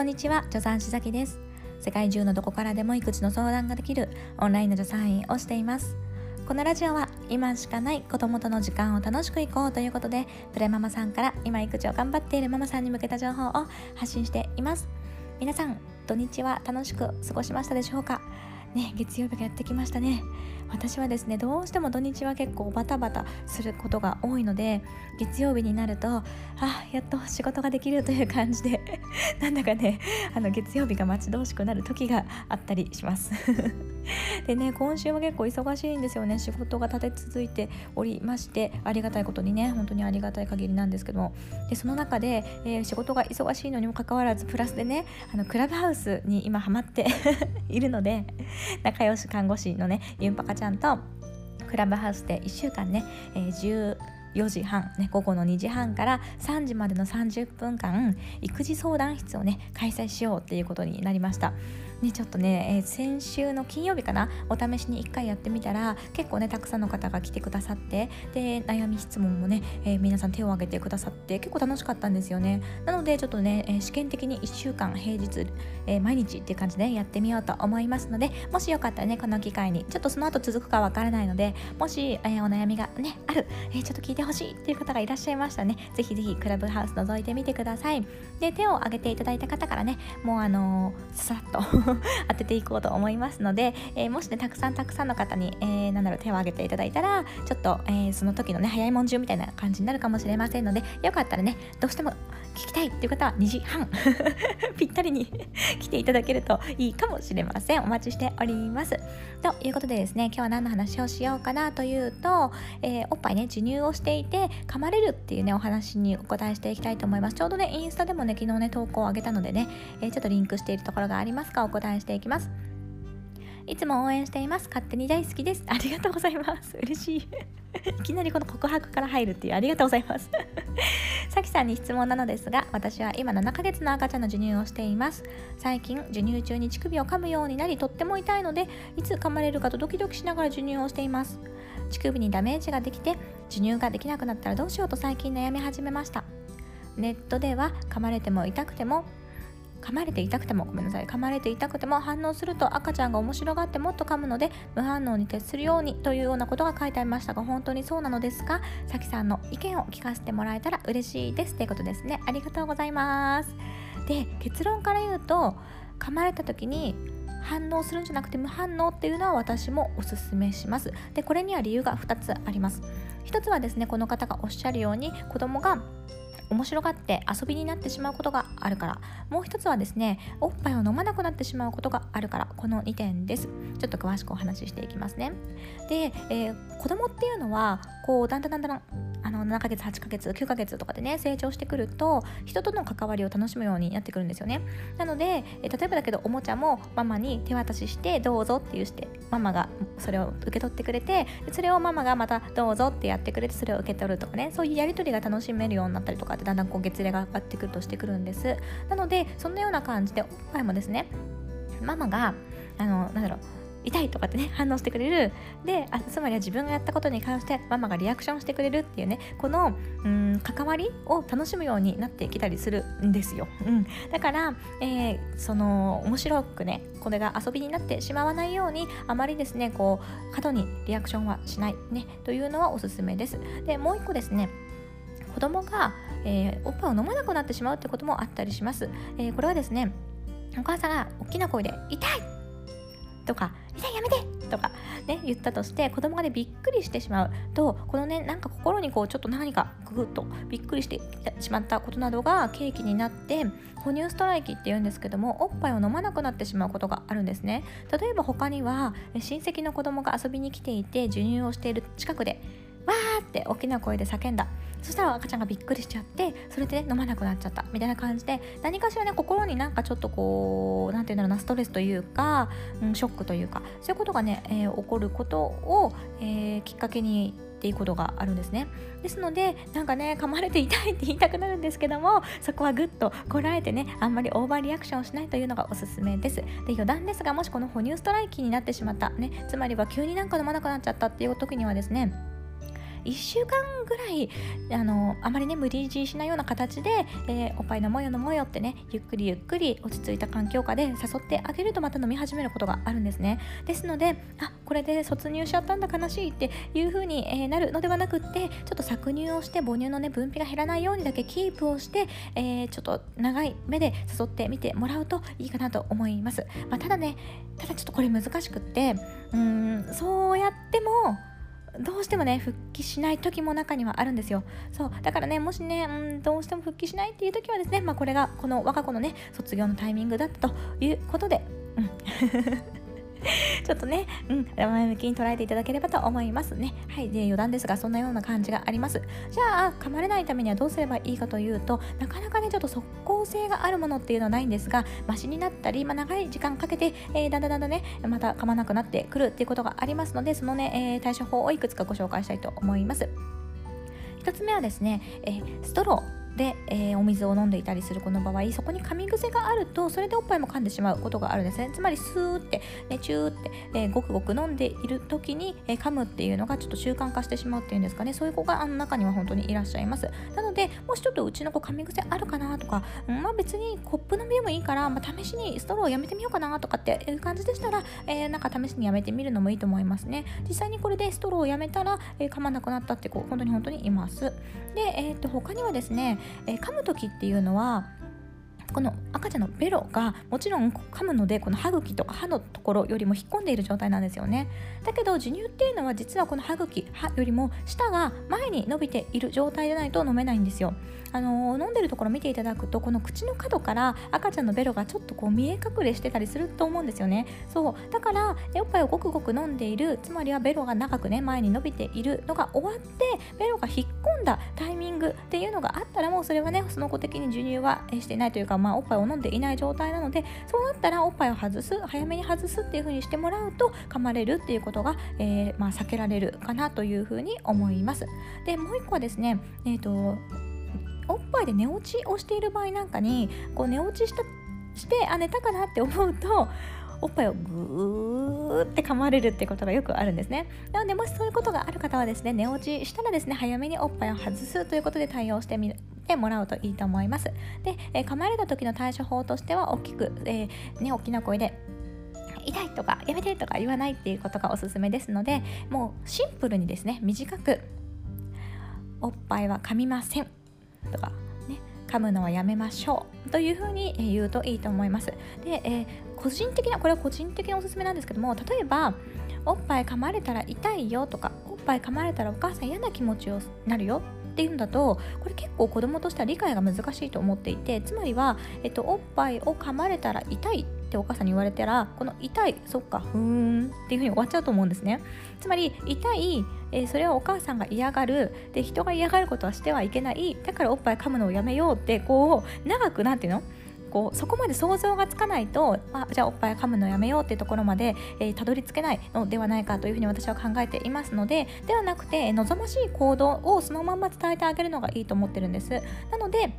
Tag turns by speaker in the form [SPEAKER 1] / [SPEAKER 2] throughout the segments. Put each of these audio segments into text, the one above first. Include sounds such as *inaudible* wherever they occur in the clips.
[SPEAKER 1] こんにちは助産師崎です。世界中のどこからでも育児の相談ができるオンラインの助産院をしています。このラジオは今しかない子供との時間を楽しくいこうということでプレママさんから今育児を頑張っているママさんに向けた情報を発信しています。皆さん土日は楽しく過ごしましたでしょうか？ね月曜日がやってきましたね。私はですねどうしても土日は結構バタバタすることが多いので月曜日になるとあやっと仕事ができるという感じで *laughs* なんだかねあの月曜日が待ち遠しくなる時があったりします。*laughs* でね今週は結構忙しいんですよね。仕事が立て続いておりましてありがたいことにね本当にありがたい限りなんですけども。でその中で、えー、仕事が忙しいのにもかかわらずプラスでねあのクラブハウスに今ハマって *laughs* いるので仲良し看護師のねユンパカちゃんとクラブハウスで1週間ね、えー、4時半、ね、午後の2時半から3時までの30分間育児相談室をね開催しようっていうことになりました。ね、ちょっとね、えー、先週の金曜日かなお試しに1回やってみたら結構ねたくさんの方が来てくださってで悩み質問もね、えー、皆さん手を挙げてくださって結構楽しかったんですよね。なのでちょっとね、え、試験的に1週間平日、え毎日っていう感じでやってみようと思いますのでもしよかったらねこの機会にちょっとその後続くかわからないのでもし、えお悩みがねある、えちょっと聞いてほしいっていう方がいらっしゃいましたね。ぜひぜひクラブハウス覗いてみてください。で手を挙げていただいた方からねもうあのさっと *laughs* 当てていこうと思いますので、えー、もしねたくさんたくさんの方に、えー、なんだろう手を挙げていただいたらちょっと、えー、その時のね早いもん順みたいな感じになるかもしれませんのでよかったらねどうしても聞きたいっていう方は2時半 *laughs* ぴったりに *laughs* 来ていただけるといいかもしれません。お待ちしております。ということでですね今日は何の話をしようかなというと、えー、おっぱいね授乳をしていて噛まれるっていうねお話にお答えしていきたいと思います。ちょうどねインスタでもね昨日ね投稿を上げたのでね、えー、ちょっとリンクしているところがありますかお答えしていきます。いつも応援しています。勝手に大好きです。ありがとうございます。嬉しい。いきなりこの告白から入るっていう。ありがとうございます。さきさんに質問なのですが私は今7ヶ月の赤ちゃんの授乳をしています。最近授乳中に乳首を噛むようになりとっても痛いのでいつ噛まれるかとドキドキしながら授乳をしています。乳首にダメージができて授乳ができなくなったらどうしようと最近悩み始めました。ネットでは噛まれても痛くても噛まれて痛くてもごめんなさい。噛まれて痛くても反応すると赤ちゃんが面白がってもっと噛むので無反応に徹するようにというようなことが書いてありましたが本当にそうなのですか？さきさんの意見を聞かせてもらえたら嬉しいです。ということですねありがとうございます。で結論から言うと噛まれた時に反応するんじゃなくて無反応っていうのは私もおすすめします。でこれには理由が2つあります。1つはですねこの方がおっしゃるように子供が面白がって遊びになってしまうことがあるから。もう一つはですねおっぱいを飲まなくなってしまうことがあるから。この2点です。ちょっと詳しくお話ししていきますね。で、えー、子供っていうのはこうだんだんだんだん7ヶ月8ヶ月9ヶ月とかでね成長してくると人との関わりを楽しむようになってくるんですよね。なので、例えばだけどおもちゃもママに手渡ししてどうぞって言うしてママがそれを受け取ってくれてそれをママがまたどうぞってやってくれてそれを受け取るとかねそういうやり取りが楽しめるようになったりとかってだんだんこう月齢が上がってくるとしてくるんです。なのでそんなような感じでおっぱいもですねママがあのなんだろう痛いとかってね反応してくれる。であつまりは自分がやったことに関してママがリアクションしてくれるっていうねこのうん関わりを楽しむようになってきたりするんですよ、うん、だから、えー、その面白くねこれが遊びになってしまわないようにあまりですねこう過度にリアクションはしないねというのはおすすめです。でもう一個ですね子供が、えー、おっぱいを飲まなくなってしまうってこともあったりします、えー、これはですねお母さんが大きな声で「痛い!」とか「めてやめて!」とかね言ったとして子供がねびっくりしてしまうとこのねなんか心にこうちょっと何かググッとびっくりしてしまったことなどが契機になって哺乳ストライキっていうんですけどもおっぱいを飲まなくなってしまうことがあるんですね例えば他には親戚の子供が遊びに来ていて授乳をしている近くでわーって大きな声で叫んだ。そしたら赤ちゃんがびっくりしちゃってそれで、ね、飲まなくなっちゃった。みたいな感じで何かしらね心になんかちょっとこう何て言うんだろうなストレスというか、うん、ショックというかそういうことがね、えー、起こることを、えー、きっかけにっていうことがあるんですね。ですのでなんかね噛まれて痛いって言いたくなるんですけどもそこはぐっとこらえてねあんまりオーバーリアクションをしないというのがおすすめです。で余談ですがもしこの哺乳ストライキになってしまったねつまりは急になんか飲まなくなっちゃったっていう時にはですね1週間ぐらいあのあまりね無理強いしないような形で、えー、おっぱい飲もうよ飲もうよってねゆっくりゆっくり落ち着いた環境下で誘ってあげるとまた飲み始めることがあるんですね。ですのであこれで卒乳しちゃったんだ悲しいっていう風に、え、なるのではなくってちょっと搾乳をして母乳のね分泌が減らないようにだけキープをして、えー、ちょっと長い目で誘ってみてもらうといいかなと思います、まあ、ただねただちょっとこれ難しくってうんそうやってもどうしてもね復帰しない時も中にはあるんですよ。そうだからねもしねうんどうしても復帰しないっていう時はですねまあこれがこの我が子のね卒業のタイミングだったということでうん。*laughs* ちょっとね、うん、前向きに捉えていただければと思いますね。はい、で余談ですが、そんなような感じがあります。じゃあ、噛まれないためにはどうすればいいかというと、なかなかね、ちょっと即効性があるものっていうのはないんですが、マシになったり、まあ、長い時間かけて、えー、だんだんだんだんね、また噛まなくなってくるっていうことがありますので、そのね、えー、対処法をいくつかご紹介したいと思います。1つ目はですね、えー、ストロー。で、えー、お水を飲んでいたりする子の場合そこに噛み癖があるとそれでおっぱいも噛んでしまうことがあるんですね。つまりスーって、ね、チューって、えー、ごくごく飲んでいる時に、えー、噛むっていうのがちょっと習慣化してしまうっていうんですかね。そういう子があの中には本当にいらっしゃいます。なのでもしちょっとうちの子噛み癖あるかなとか、うん、まあ別にコップ飲みでもいいから、まあ、試しにストローをやめてみようかなとかっていう感じでしたら、えー、なんか試しにやめてみるのもいいと思いますね。実際にこれでストローをやめたら、えー、噛まなくなったって子本当に本当にいます。で、えー、っと他にはですね、えー、噛む時時っていうのはこの赤ちゃんのベロがもちろん噛むのでこの歯茎とか歯のところよりも引っ込んでいる状態なんですよね。だけど授乳っていうのは実はこの歯茎歯よりも舌が前に伸びている状態でないと飲めないんですよ。あの飲んでるところ見ていただくとこの口の角から赤ちゃんのベロがちょっとこう見え隠れしてたりすると思うんですよね。そう。だからおっぱいをごくごく飲んでいるつまりはベロが長くね前に伸びているのが終わってベロが引っ込んだタイミングっていうのがあったらもうそれはねその子的に授乳はしてないというか、まあ、おっぱいを飲んでいない状態なのでそうなったらおっぱいを外す早めに外すっていう風にしてもらうと噛まれるっていうことが、えー、まあ、避けられるかなという風に思います。でもう一個はですねえ、ー、とおっぱいで寝落ちをしている場合なんかにこう寝落ちしたしてあ寝たかなって思うとおっぱいをグーって噛まれるってことがよくあるんですね。なのでもしそういうことがある方はですね寝落ちしたらですね早めにおっぱいを外すということで対応してみてもらうといいと思います。で、え、噛まれた時の対処法としては大きく、えー、ね、大きな声で痛いとかやめてとか言わないっていうことがおすすめですのでもうシンプルにですね短くおっぱいは噛みません。とか、ね、噛むのはやめましょう。というふうに言うといいと思います。で、えー、個人的なこれは個人的なおすすめなんですけども例えばおっぱい噛まれたら痛いよとかおっぱい噛まれたらお母さん嫌な気持ちになるよ。っていうんだとこれ結構子供としては理解が難しいと思っていてつまりは、えっと、おっぱいを噛まれたら痛いってお母さんに言われたらこの痛いそっかふーんっていうふうに終わっちゃうと思うんですね。つまり痛い、えー、それはお母さんが嫌がるで人が嫌がることはしてはいけないだからおっぱい噛むのをやめようってこう長くなんていうの？こうそこまで想像がつかないとあじゃあおっぱい噛むのやめようっていうところまで、えー、たどり着けないのではないかというふうに私は考えていますのでではなくて望ましい行動をそのまま伝えてあげるのがいいと思ってるんです。なので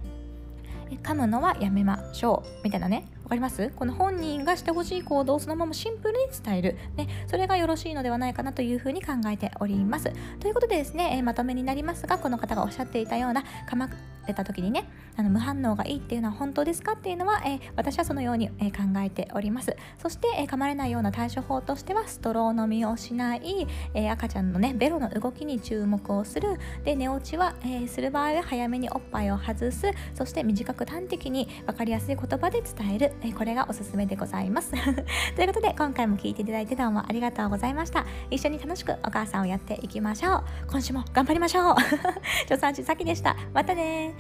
[SPEAKER 1] 噛むのはやめましょう。みたいなね。かります？この本人がしてほしい行動をそのままシンプルに伝える、ね、それがよろしいのではないかなというふうに考えております。ということでですね、え、まとめになりますがこの方がおっしゃっていたような噛まれた時にねあの無反応がいいっていうのは本当ですか？っていうのは、えー、私はそのように、えー、考えております。そして、え噛まれないような対処法としてはストロー飲みをしない、え赤ちゃんのねベロの動きに注目をする。で寝落ちは、えする場合は早めにおっぱいを外す。そして短く端的に分かりやすい言葉で伝える、えこれがおすすめでございます。*laughs* ということで今回も聴いていただいてどうもありがとうございました。一緒に楽しくお母さんをやっていきましょう。今週も頑張りましょう。*laughs* 助産師さきでした。またね